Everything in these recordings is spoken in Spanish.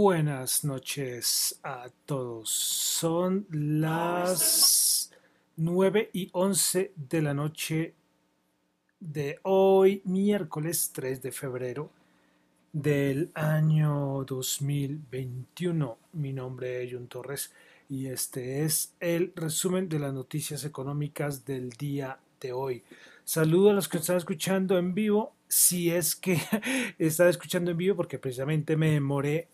Buenas noches a todos. Son las 9 y 11 de la noche de hoy, miércoles 3 de febrero del año 2021. Mi nombre es Jun Torres y este es el resumen de las noticias económicas del día de hoy. Saludo a los que están escuchando en vivo, si es que están escuchando en vivo, porque precisamente me demoré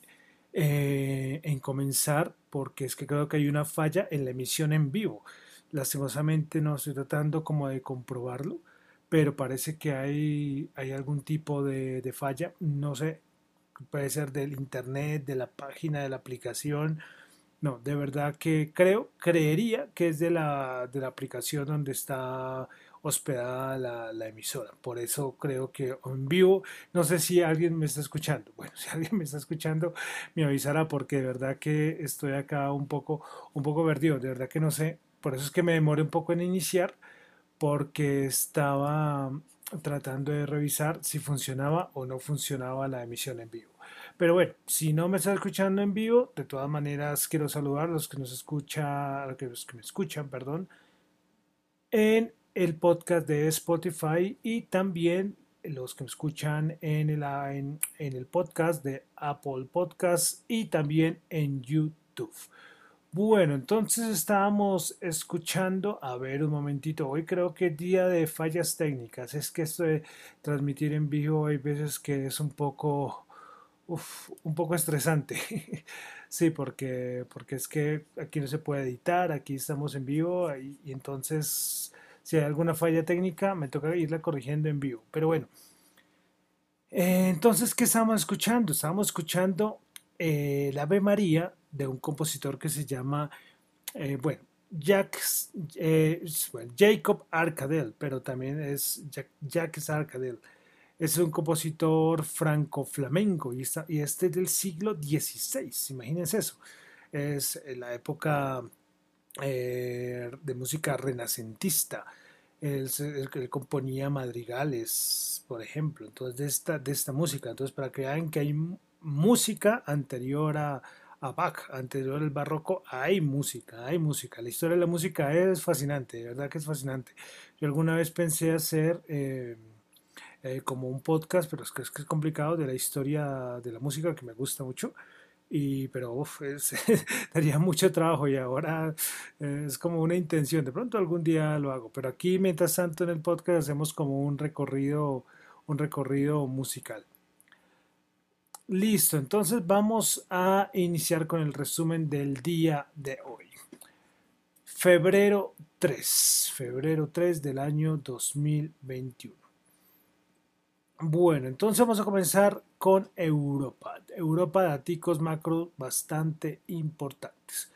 eh, en comenzar, porque es que creo que hay una falla en la emisión en vivo. Lastimosamente no estoy tratando como de comprobarlo, pero parece que hay, hay algún tipo de, de falla, no sé, puede ser del internet, de la página, de la aplicación, no, de verdad que creo, creería que es de la, de la aplicación donde está hospedada la, emisora. Por eso creo que en vivo, no sé si alguien me está escuchando. Bueno, si alguien me está escuchando, me avisará porque de verdad que estoy acá un poco, un poco perdido. De verdad que no sé. Por eso es que me demoré un poco en iniciar porque estaba tratando de revisar si funcionaba o no funcionaba la emisión en vivo. Pero bueno, si no me estás escuchando en vivo, de todas maneras quiero saludar a los que nos escuchan, los que me escuchan, perdón, en el podcast de Spotify y también los que me escuchan en el, en, el podcast de Apple Podcast y también en YouTube. Bueno, entonces estábamos escuchando, a ver un momentito, hoy creo que es día de fallas técnicas, es que esto de transmitir en vivo hay veces que es un poco, un poco estresante, sí, porque, porque es que aquí no se puede editar, aquí estamos en vivo y entonces si hay alguna falla técnica, me toca irla corrigiendo en vivo. Pero bueno. Eh, entonces, ¿qué estábamos escuchando? Estábamos escuchando eh, la Ave María de un compositor que se llama, eh, bueno, Jacques, Jacob Arcadel, pero también es Jacques Arcadel. Es un compositor franco-flamenco y, y este es del siglo XVI, imagínense eso. Es la época eh, de música renacentista. Él, componía madrigales, por ejemplo, entonces de esta, de esta música. Entonces, para que vean que hay música anterior a, a Bach, anterior al barroco, hay música, hay música. La historia de la música es fascinante, de verdad que es fascinante. Yo alguna vez pensé hacer eh, eh, como un podcast, pero es que, es que es complicado, de la historia de la música que me gusta mucho. Y, pero uf, daría mucho trabajo y ahora eh, es como una intención. De pronto algún día lo hago, pero aquí mientras tanto en el podcast hacemos como un recorrido, un recorrido musical. Listo, entonces vamos a iniciar con el resumen del día de hoy. Febrero 3, febrero 3 del año 2021. Bueno, entonces vamos a comenzar con Europa. Europa, datos macro bastante importantes.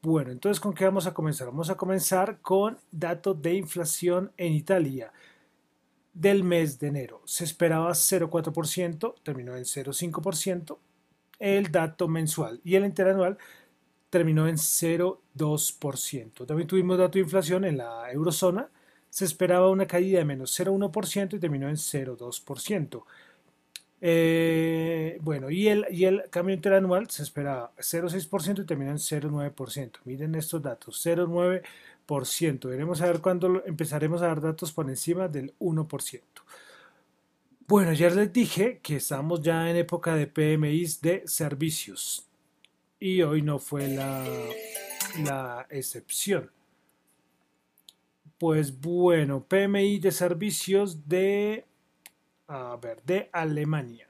Bueno, entonces ¿con qué vamos a comenzar? Vamos a comenzar con datos de inflación en Italia del mes de enero. Se esperaba 0,4%, terminó en 0,5%. El dato mensual y el interanual terminó en 0,2%. También tuvimos dato de inflación en la eurozona se esperaba una caída de menos 0,1% y terminó en 0,2%. Eh, bueno, y el, y el cambio interanual se esperaba 0,6% y terminó en 0,9%. Miren estos datos, 0,9%. Veremos a ver cuándo empezaremos a dar datos por encima del 1%. Bueno, ya les dije que estamos ya en época de PMIs de servicios y hoy no fue la, la excepción. Pues bueno, PMI de servicios de, a ver, de Alemania.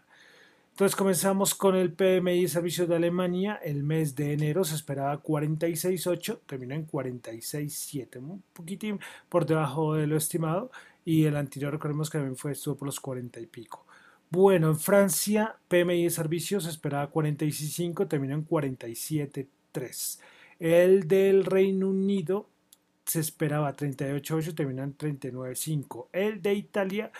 Entonces comenzamos con el PMI de servicios de Alemania. El mes de enero se esperaba 46.8, terminó en 46.7, un poquitín por debajo de lo estimado. Y el anterior, recordemos que también fue, estuvo por los 40 y pico. Bueno, en Francia, PMI de servicios se esperaba 46.5, terminó en 47.3. El del Reino Unido se esperaba 38.8, terminó en 39.5. El de Italia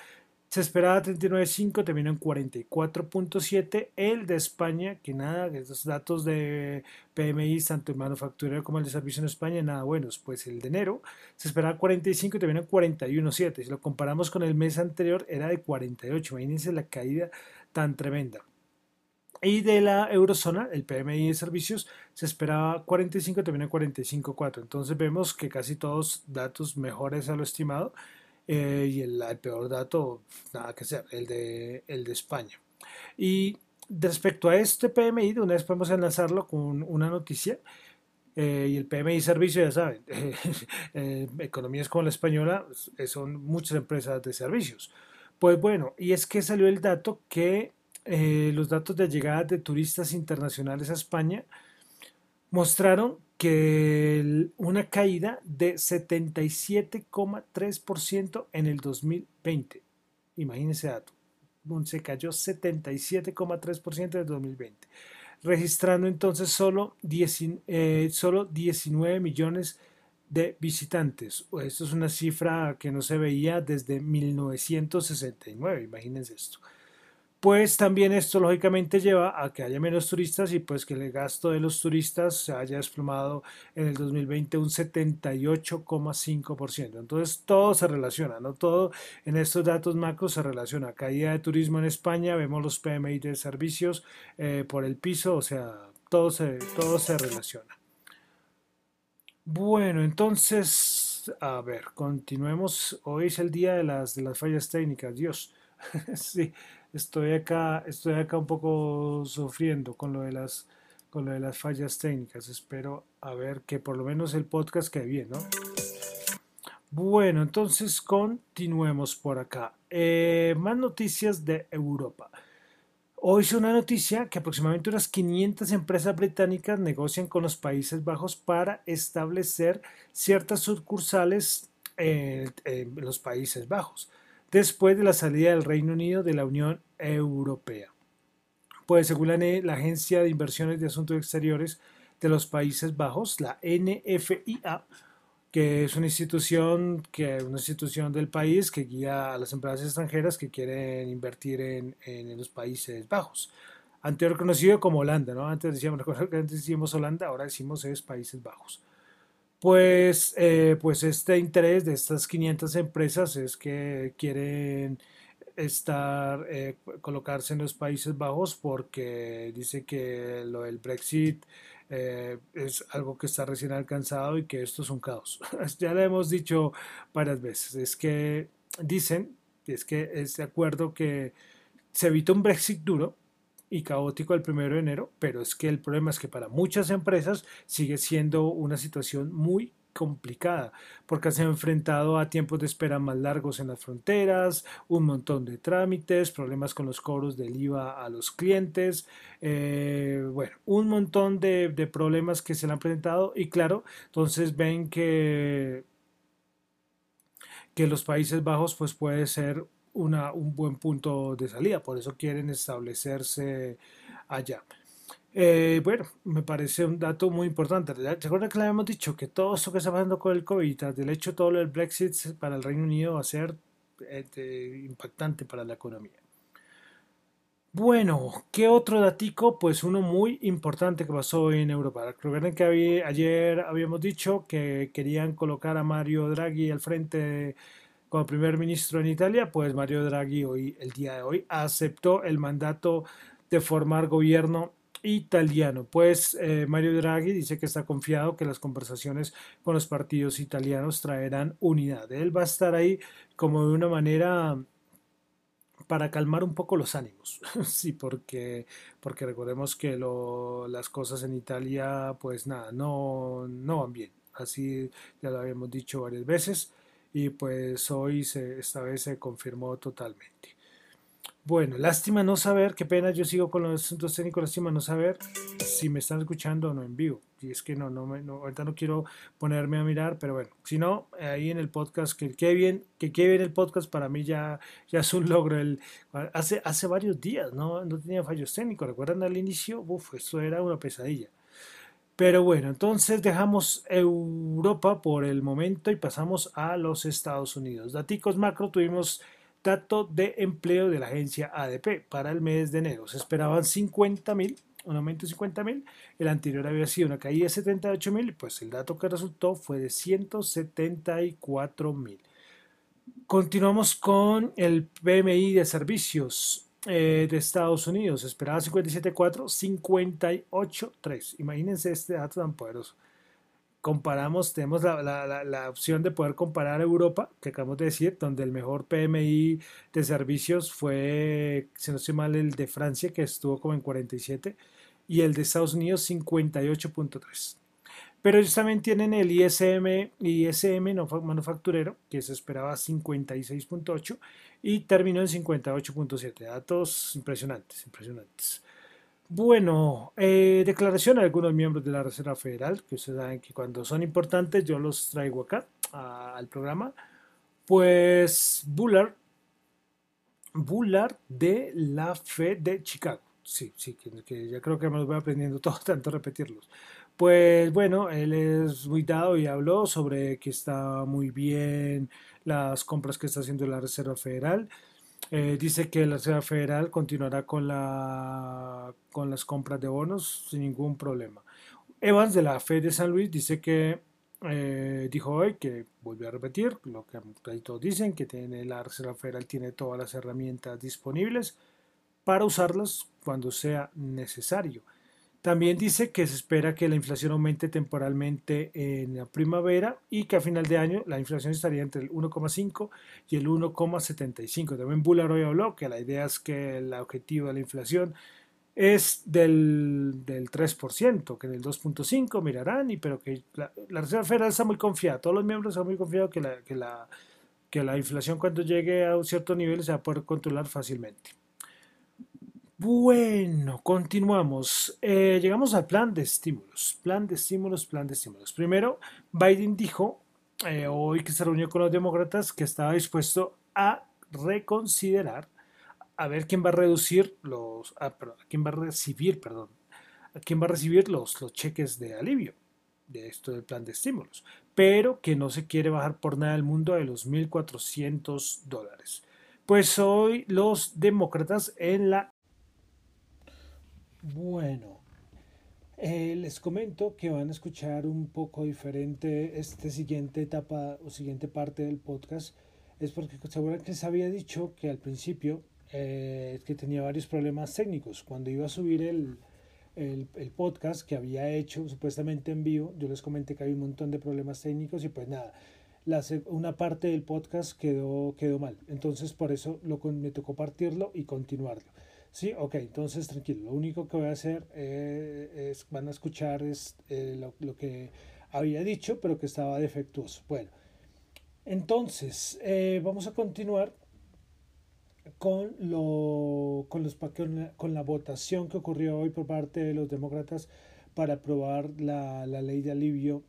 se esperaba 39.5, terminó en 44.7. El de España, que nada, estos datos de PMI, tanto en manufacturero como el de servicio en España, nada buenos. Pues el de enero se esperaba 45 y terminó en 41.7. Si lo comparamos con el mes anterior, era de 48. Imagínense la caída tan tremenda. Y de la eurozona, el PMI de servicios se esperaba 45, terminó en 45,4. Entonces vemos que casi todos datos mejores a lo estimado. Eh, y el, peor dato, nada que ser, el de, el de España. Y respecto a este PMI, de una vez podemos enlazarlo con una noticia. Eh, y el PMI servicio, ya saben, eh, economías como la española son muchas empresas de servicios. Pues bueno, y es que salió el dato que eh, los datos de llegada de turistas internacionales a España mostraron que una caída de 77,3% en el 2020. Imagínense dato. Se cayó 77,3% en el 2020, registrando entonces solo, eh, solo 19 millones de visitantes. Esto es una cifra que no se veía desde 1969, imagínense esto pues también esto lógicamente lleva a que haya menos turistas y pues que el gasto de los turistas se haya desplomado en el 2020 un 78,5%. Entonces todo se relaciona, ¿no? Todo en estos datos macro se relaciona. Caída de turismo en España, vemos los PMI de servicios eh, por el piso, o sea, todo se, todo se relaciona. Bueno, entonces, a ver, continuemos. Hoy es el día de las, de las fallas técnicas, Dios. sí, estoy acá, estoy acá un poco sufriendo con lo de las con lo de las fallas técnicas. Espero a ver que por lo menos el podcast quede bien, ¿no? Bueno, entonces continuemos por acá. Eh, más noticias de Europa. Hoy es una noticia que aproximadamente unas 500 empresas británicas negocian con los Países Bajos para establecer ciertas sucursales en los Países Bajos después de la salida del Reino Unido de la Unión Europea. Pues según la, Agencia de Inversiones de Asuntos Exteriores de los Países Bajos, la NFIA, que es una institución, que, una institución del país que guía a las empresas extranjeras que quieren invertir en, los Países Bajos. Anterior conocido como Holanda, ¿no? Antes decíamos, Holanda, ahora decimos es Países Bajos. Pues, eh, pues este interés de estas 500 empresas es que quieren estar, eh, colocarse en los Países Bajos porque dice que lo del Brexit eh, es algo que está recién alcanzado y que esto es un caos. ya lo hemos dicho varias veces. Es que dicen, es que este acuerdo que se evita un Brexit duro, y caótico el primero de enero, pero es que el problema es que para muchas empresas sigue siendo una situación muy complicada, porque se han enfrentado a tiempos de espera más largos en las fronteras, un montón de trámites, problemas con los cobros del IVA a los clientes, eh, bueno, un montón de, de problemas que se le han presentado y claro, entonces ven que que los Países Bajos pues puede ser un buen punto de salida, por eso quieren establecerse allá. Eh, bueno, me parece un dato muy importante. ¿Se acuerdan que le habíamos dicho que todo esto que está pasando con el COVID, del hecho todo lo del Brexit para el Reino Unido va a ser este, impactante para la economía? Bueno, ¿qué otro datico? Pues uno muy importante que pasó en Europa. Recuerden que ayer habíamos dicho que querían colocar a Mario Draghi al frente de como primer ministro en Italia, pues Mario Draghi hoy, el día de hoy, aceptó el mandato de formar gobierno italiano. Pues eh, Mario Draghi dice que está confiado que las conversaciones con los partidos italianos traerán unidad. Él va a estar ahí como de una manera para calmar un poco los ánimos. sí, porque, porque recordemos que lo, las cosas en Italia, pues nada, no, no van bien. Así ya lo habíamos dicho varias veces y pues hoy se, esta vez se confirmó totalmente. Bueno, lástima no saber, qué pena, yo sigo con los asuntos técnicos, lástima no saber si me están escuchando o no en vivo. Y es que no, no, me, ahorita no quiero ponerme a mirar, pero bueno, si no, ahí en el podcast, que quede bien, que quede bien el podcast, para mí ya, ya es un logro. El, hace, hace varios días, ¿no? No tenía fallos técnicos, ¿recuerdan al inicio? Uf, esto era una pesadilla. Pero bueno, entonces dejamos Europa por el momento y pasamos a los Estados Unidos. Daticos macro, tuvimos dato de empleo de la agencia ADP para el mes de enero. Se esperaban 50 mil, un aumento de 50 mil. El anterior había sido una caída de 78 mil, pues el dato que resultó fue de 174 mil. Continuamos con el PMI de servicios. Eh, de Estados Unidos. Esperaba 57.4, 58.3. Imagínense este dato tan poderoso. Comparamos, tenemos la, la, la, opción de poder comparar Europa, que acabamos de decir, donde el mejor PMI de servicios fue, si no estoy mal, el de Francia, que estuvo como en 47, y el de Estados Unidos 58.3. Pero ellos también tienen el ISM, ISM no manufacturero, que se esperaba 56.8 y terminó en 58.7. Datos impresionantes, impresionantes. Bueno, eh, declaración de algunos miembros de la Reserva Federal, que ustedes saben que cuando son importantes yo los traigo acá al programa. Pues Bullard, Bullard de la Fed de Chicago. Sí, sí, que, que, ya creo que me los voy aprendiendo todo, tanto repetirlos. Pues bueno, él es muy dado y habló sobre que está muy bien las compras que está haciendo la Reserva Federal. Eh, dice que la Reserva Federal continuará con, la, con las compras de bonos sin ningún problema. Evans de la Fed de San Luis dice que eh, dijo hoy que volvió a repetir lo que todos dicen que tiene la Reserva Federal tiene todas las herramientas disponibles para usarlas cuando sea necesario. También dice que se espera que la inflación aumente temporalmente en la primavera y que a final de año la inflación estaría entre el 1,5 y el 1,75. También Bullard hoy habló que la idea es que el objetivo de la inflación es del, del 3%, que del 2.5 mirarán, y, pero que la, Reserva Federal está muy confiada, todos los miembros están muy confiados que la, que la, que la inflación cuando llegue a un cierto nivel se va a poder controlar fácilmente. Bueno, continuamos. Eh, llegamos al plan de estímulos. Plan de estímulos, plan de estímulos. Primero, Biden dijo eh, hoy que se reunió con los demócratas que estaba dispuesto a reconsiderar a ver quién va a reducir los, ah, perdón, quién va a recibir, perdón, quién va a recibir los, los cheques de alivio de esto del plan de estímulos, pero que no se quiere bajar por nada del mundo de los 1.400 dólares. Pues hoy los demócratas en la bueno, eh, les comento que van a escuchar un poco diferente esta siguiente etapa o siguiente parte del podcast. Es porque seguro que les había dicho que al principio eh, que tenía varios problemas técnicos. Cuando iba a subir el, el, podcast que había hecho supuestamente en vivo, yo les comenté que había un montón de problemas técnicos y pues nada, la, una parte del podcast quedó, quedó mal. Entonces por eso lo, me tocó partirlo y continuarlo. Sí, ok, entonces tranquilo. Lo único que voy a hacer eh, es, van a escuchar es, eh, lo, que había dicho, pero que estaba defectuoso. Bueno, entonces eh, vamos a continuar con, lo, con, los, con, la, votación que ocurrió hoy por parte de los demócratas para aprobar la, la ley de alivio,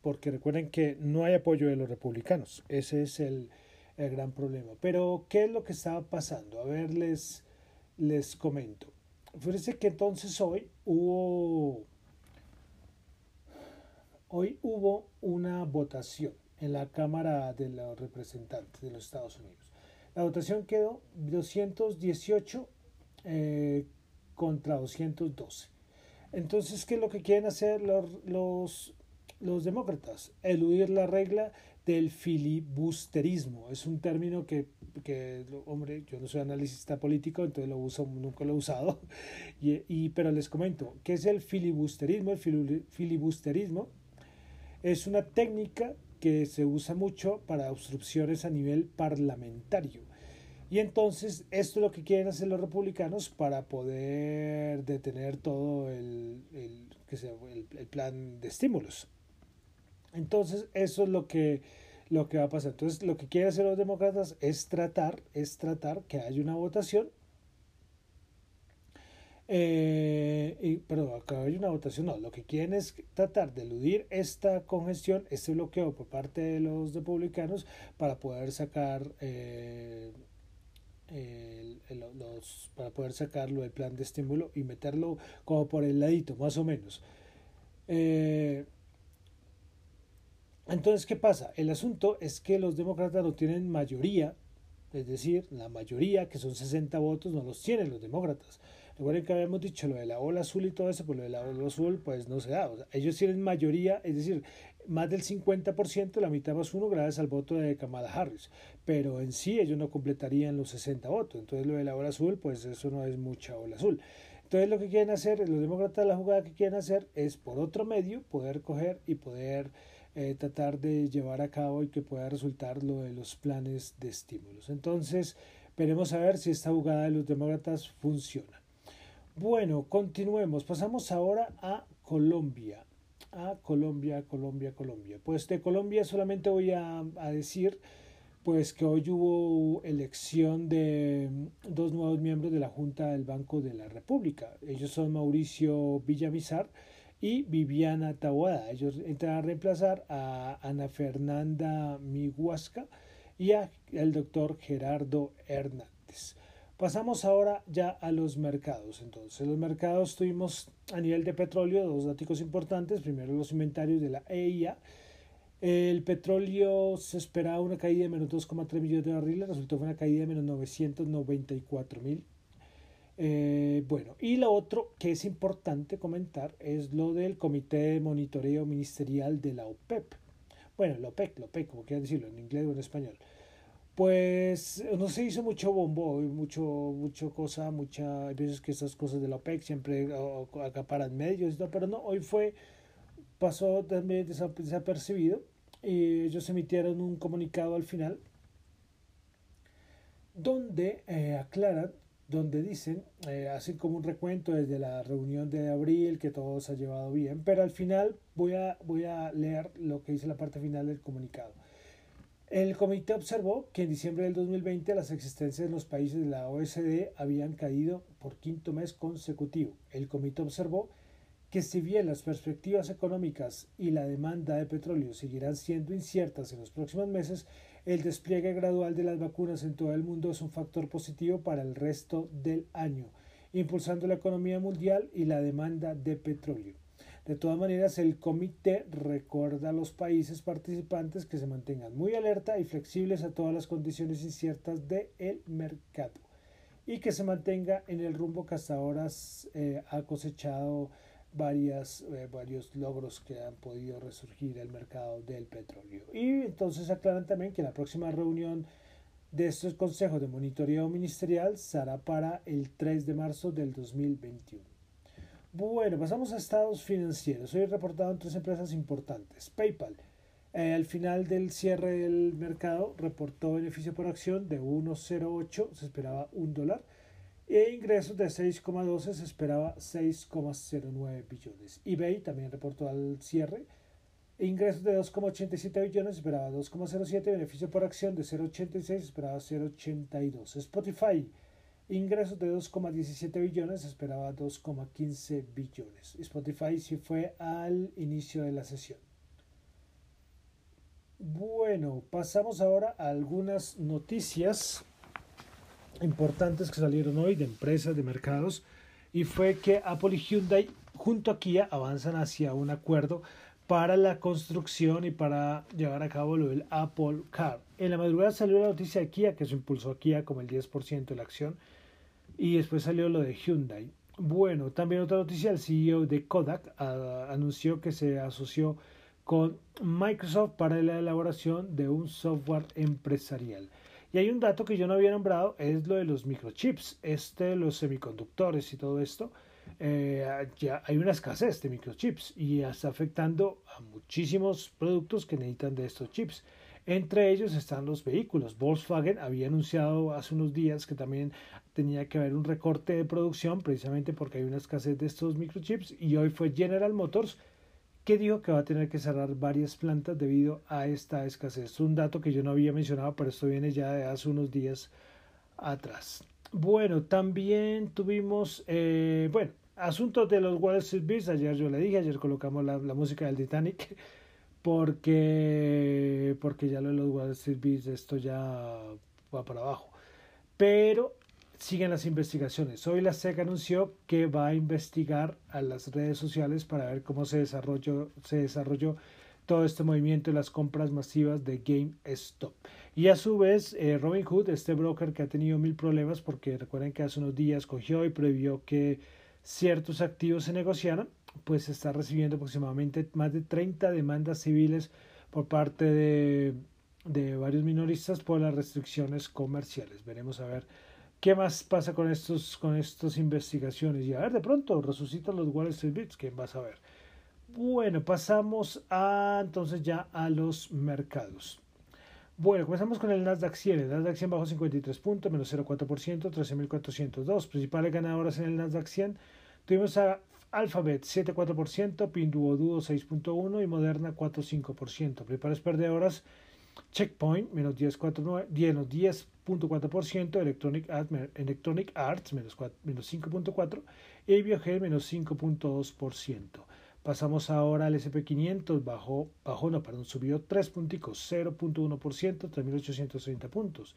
porque recuerden que no hay apoyo de los republicanos. Ese es el el gran problema. Pero, ¿qué es lo que estaba pasando? A ver, les, les comento. Fíjense que entonces hoy hubo, hoy hubo una votación en la Cámara de los Representantes de los Estados Unidos. La votación quedó 218 eh, contra 212. Entonces, ¿qué es lo que quieren hacer los, los, los demócratas? Eludir la regla del filibusterismo. Es un término que, que, hombre, yo no soy analista político, entonces lo uso, nunca lo he usado. Y, y, pero les comento, ¿qué es el filibusterismo? El filibusterismo es una técnica que se usa mucho para obstrucciones a nivel parlamentario. Y entonces esto es lo que quieren hacer los republicanos para poder detener todo el, el, el, el plan de estímulos. Entonces, eso es lo que, lo que va a pasar. Entonces, lo que quieren hacer los demócratas es tratar, es tratar que haya una votación. Eh, y, perdón, acá hay una votación, no, lo que quieren es tratar de eludir esta congestión, este bloqueo por parte de los republicanos para poder sacar eh, los, para poder sacarlo del plan de estímulo y meterlo como por el ladito, más o menos. Eh, entonces, ¿qué pasa? El asunto es que los demócratas no tienen mayoría, es decir, la mayoría, que son 60 votos, no los tienen los demócratas. Recuerden que habíamos dicho lo de la ola azul y todo eso, pues lo de la ola azul, pues no se da. ellos tienen mayoría, es decir, más del 50%, la mitad más uno, gracias al voto de Kamala Harris. Pero en sí ellos no completarían los 60 votos. Entonces lo de la ola azul, pues eso no es mucha ola azul. Entonces lo que quieren hacer, los demócratas, la jugada que quieren hacer es por otro medio poder coger y poder eh, tratar de llevar a cabo y que pueda resultar lo de los planes de estímulos. Entonces veremos a ver si esta jugada de los demócratas funciona. Bueno, continuemos. Pasamos ahora a Colombia a Colombia, Colombia, Colombia. Pues de Colombia solamente voy a, decir pues que hoy hubo elección de dos nuevos miembros de la Junta del Banco de la República. Ellos son Mauricio Villamizar y Viviana Taboada. Ellos entran a reemplazar a Ana Fernanda Miguasca y al doctor Gerardo Hernández. Pasamos ahora ya a los mercados. Entonces, los mercados tuvimos a nivel de petróleo dos datos importantes. Primero, los inventarios de la EIA. El petróleo se esperaba una caída de menos 2,3 millones de barriles, resultó fue una caída de menos 994 mil. Eh, bueno, y lo otro que es importante comentar es lo del Comité de Monitoreo Ministerial de la OPEP. Bueno, la OPEC, la OPEC, como quieran decirlo, en inglés o en español pues no se hizo mucho bombo, mucho, mucho cosa, muchas veces que esas cosas de la OPEC siempre acaparan medios, pero no, hoy fue, pasó también desapercibido y ellos emitieron un comunicado al final donde eh, aclaran, donde dicen, eh, hacen como un recuento desde la reunión de abril, que todo se ha llevado bien, pero al final voy a, voy a leer lo que dice la parte final del comunicado. El comité observó que en diciembre del 2020 las existencias en los países de la OSD habían caído por quinto mes consecutivo. El comité observó que si bien las perspectivas económicas y la demanda de petróleo seguirán siendo inciertas en los próximos meses, el despliegue gradual de las vacunas en todo el mundo es un factor positivo para el resto del año, impulsando la economía mundial y la demanda de petróleo. De todas maneras, el comité recuerda a los países participantes que se mantengan muy alerta y flexibles a todas las condiciones inciertas del mercado y que se mantenga en el rumbo que hasta ahora eh, ha cosechado varias, eh, varios logros que han podido resurgir el mercado del petróleo. Y entonces aclaran también que la próxima reunión de estos consejos de monitoreo ministerial será para el 3 de marzo del 2021. Bueno, pasamos a estados financieros. Hoy reportado en tres empresas importantes. PayPal, eh, al final del cierre del mercado, reportó beneficio por acción de 1,08, se esperaba un dólar, e ingresos de 6,12, se esperaba 6,09 billones. eBay también reportó al cierre ingresos de 2,87 billones, esperaba 2,07, beneficio por acción de 0,86, se esperaba 0,82. Spotify Ingresos de 2,17 billones, esperaba 2,15 billones. Spotify sí fue al inicio de la sesión. Bueno, pasamos ahora a algunas noticias importantes que salieron hoy de empresas, de mercados, y fue que Apple y Hyundai junto a Kia avanzan hacia un acuerdo para la construcción y para llevar a cabo lo del Apple Car. En la madrugada salió la noticia de Kia, que se impulsó a Kia como el 10% de la acción, y después salió lo de Hyundai. Bueno, también otra noticia, el CEO de Kodak ah, anunció que se asoció con Microsoft para la elaboración de un software empresarial. Y hay un dato que yo no había nombrado, es lo de los microchips, este, los semiconductores y todo esto. Eh, ya hay una escasez de microchips y está afectando a muchísimos productos que necesitan de estos chips. Entre ellos están los vehículos. Volkswagen había anunciado hace unos días que también tenía que haber un recorte de producción precisamente porque hay una escasez de estos microchips y hoy fue General Motors que dijo que va a tener que cerrar varias plantas debido a esta escasez. Es un dato que yo no había mencionado, pero esto viene ya de hace unos días atrás. Bueno, también tuvimos, eh, bueno, asuntos de los Wall Street Bears. Ayer yo le dije, ayer colocamos la, música del Titanic porque, porque ya lo de los Wall Street Bears, esto ya va para abajo. Pero siguen las investigaciones. Hoy la SEC anunció que va a investigar a las redes sociales para ver cómo se desarrolló, se desarrolló todo este movimiento de las compras masivas de GameStop. Y a su vez, eh, Robinhood, este broker que ha tenido mil problemas porque recuerden que hace unos días cogió y prohibió que ciertos activos se negociaran, pues está recibiendo aproximadamente más de 30 demandas civiles por parte de, de varios minoristas por las restricciones comerciales. Veremos a ver qué más pasa con estos con estas investigaciones y a ver de pronto resucitan los Wall Street Bits, quién va a saber. Bueno, pasamos a entonces ya a los mercados. Bueno, comenzamos con el Nasdaq 100. El Nasdaq 100 bajó 53 puntos, menos 0,4%, 13.402. Principales ganadoras en el Nasdaq 100. Tuvimos a Alphabet 7,4%, Pinduoduo 6,1% y Moderna 4,5%. Principales perdedoras, Checkpoint menos 10,4%, Electronic, Electronic Arts menos 5,4% y Biogen menos 5,2%. Pasamos ahora al SP500, bajó, bajó, no, perdón, subió 3 punticos, 0.1%, 3.830 puntos.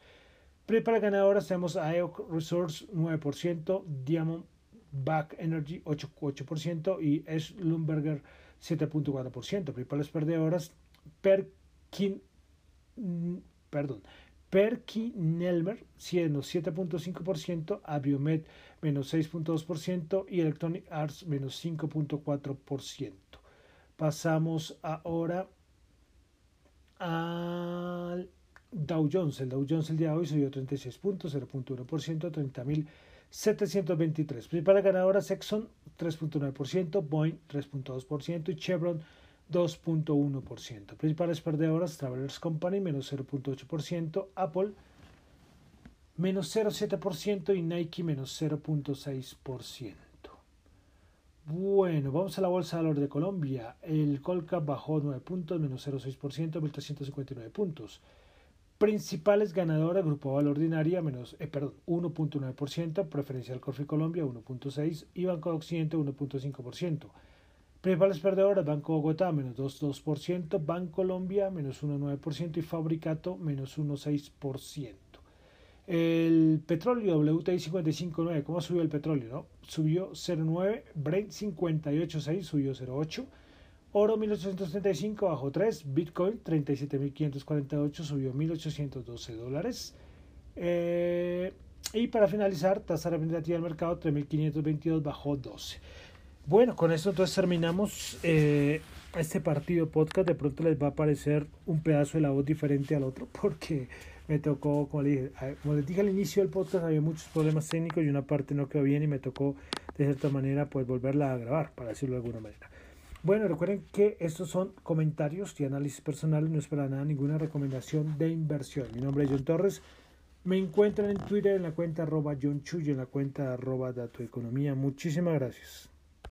Prepara ganadoras tenemos a EOC Resource 9%, Diamond Back Energy 8%, y Schlumberger 7.4%. Principales perdedoras, Perkin, perdón, Perkinelmer 7.5%, Abiomed menos 6.2% y Electronic Arts menos 5.4%. Pasamos ahora al Dow Jones. El Dow Jones el día de hoy subió 36 puntos, 0.1%, 30.723. Principales ganadoras Exxon 3.9%, Boeing 3.2% y Chevron 2.1%. Principales perdedoras Travelers Company menos 0.8%, Apple menos 0,7% y Nike menos 0,6%. Bueno, vamos a la Bolsa de Valores de Colombia. El Colcap bajó 9 puntos, menos 0,6%, 1.359 puntos. Principales ganadoras, Grupo Valor Ordinaria, menos, eh, perdón, 1.9%, Preferencial Corfi Colombia, 1.6% y Banco de Occidente, 1.5%. Principales perdedoras, Banco Bogotá, menos 2,2%, Banco Colombia, menos 1,9% y Fabricato, menos 1,6%. El petróleo WTI 55.9, ¿cómo subió el petróleo? No? Subió 0.9, Brent 58.6 subió 0.8, oro 1835 bajó 3, Bitcoin 37.548 subió 1.812 dólares. Eh, y para finalizar, tasa representativa del mercado 3.522 bajó 12. Bueno, con esto entonces terminamos eh, este partido podcast. De pronto les va a aparecer un pedazo de la voz diferente al otro porque me tocó, como, dije, como les dije al inicio del podcast, había muchos problemas técnicos y una parte no quedó bien y me tocó de cierta manera pues volverla a grabar, para decirlo de alguna manera. Bueno, recuerden que estos son comentarios y análisis personales, no es para nada ninguna recomendación de inversión. Mi nombre es John Torres. Me encuentran en Twitter en la cuenta arroba John Chuy en la cuenta arroba Dato Economía. Muchísimas gracias.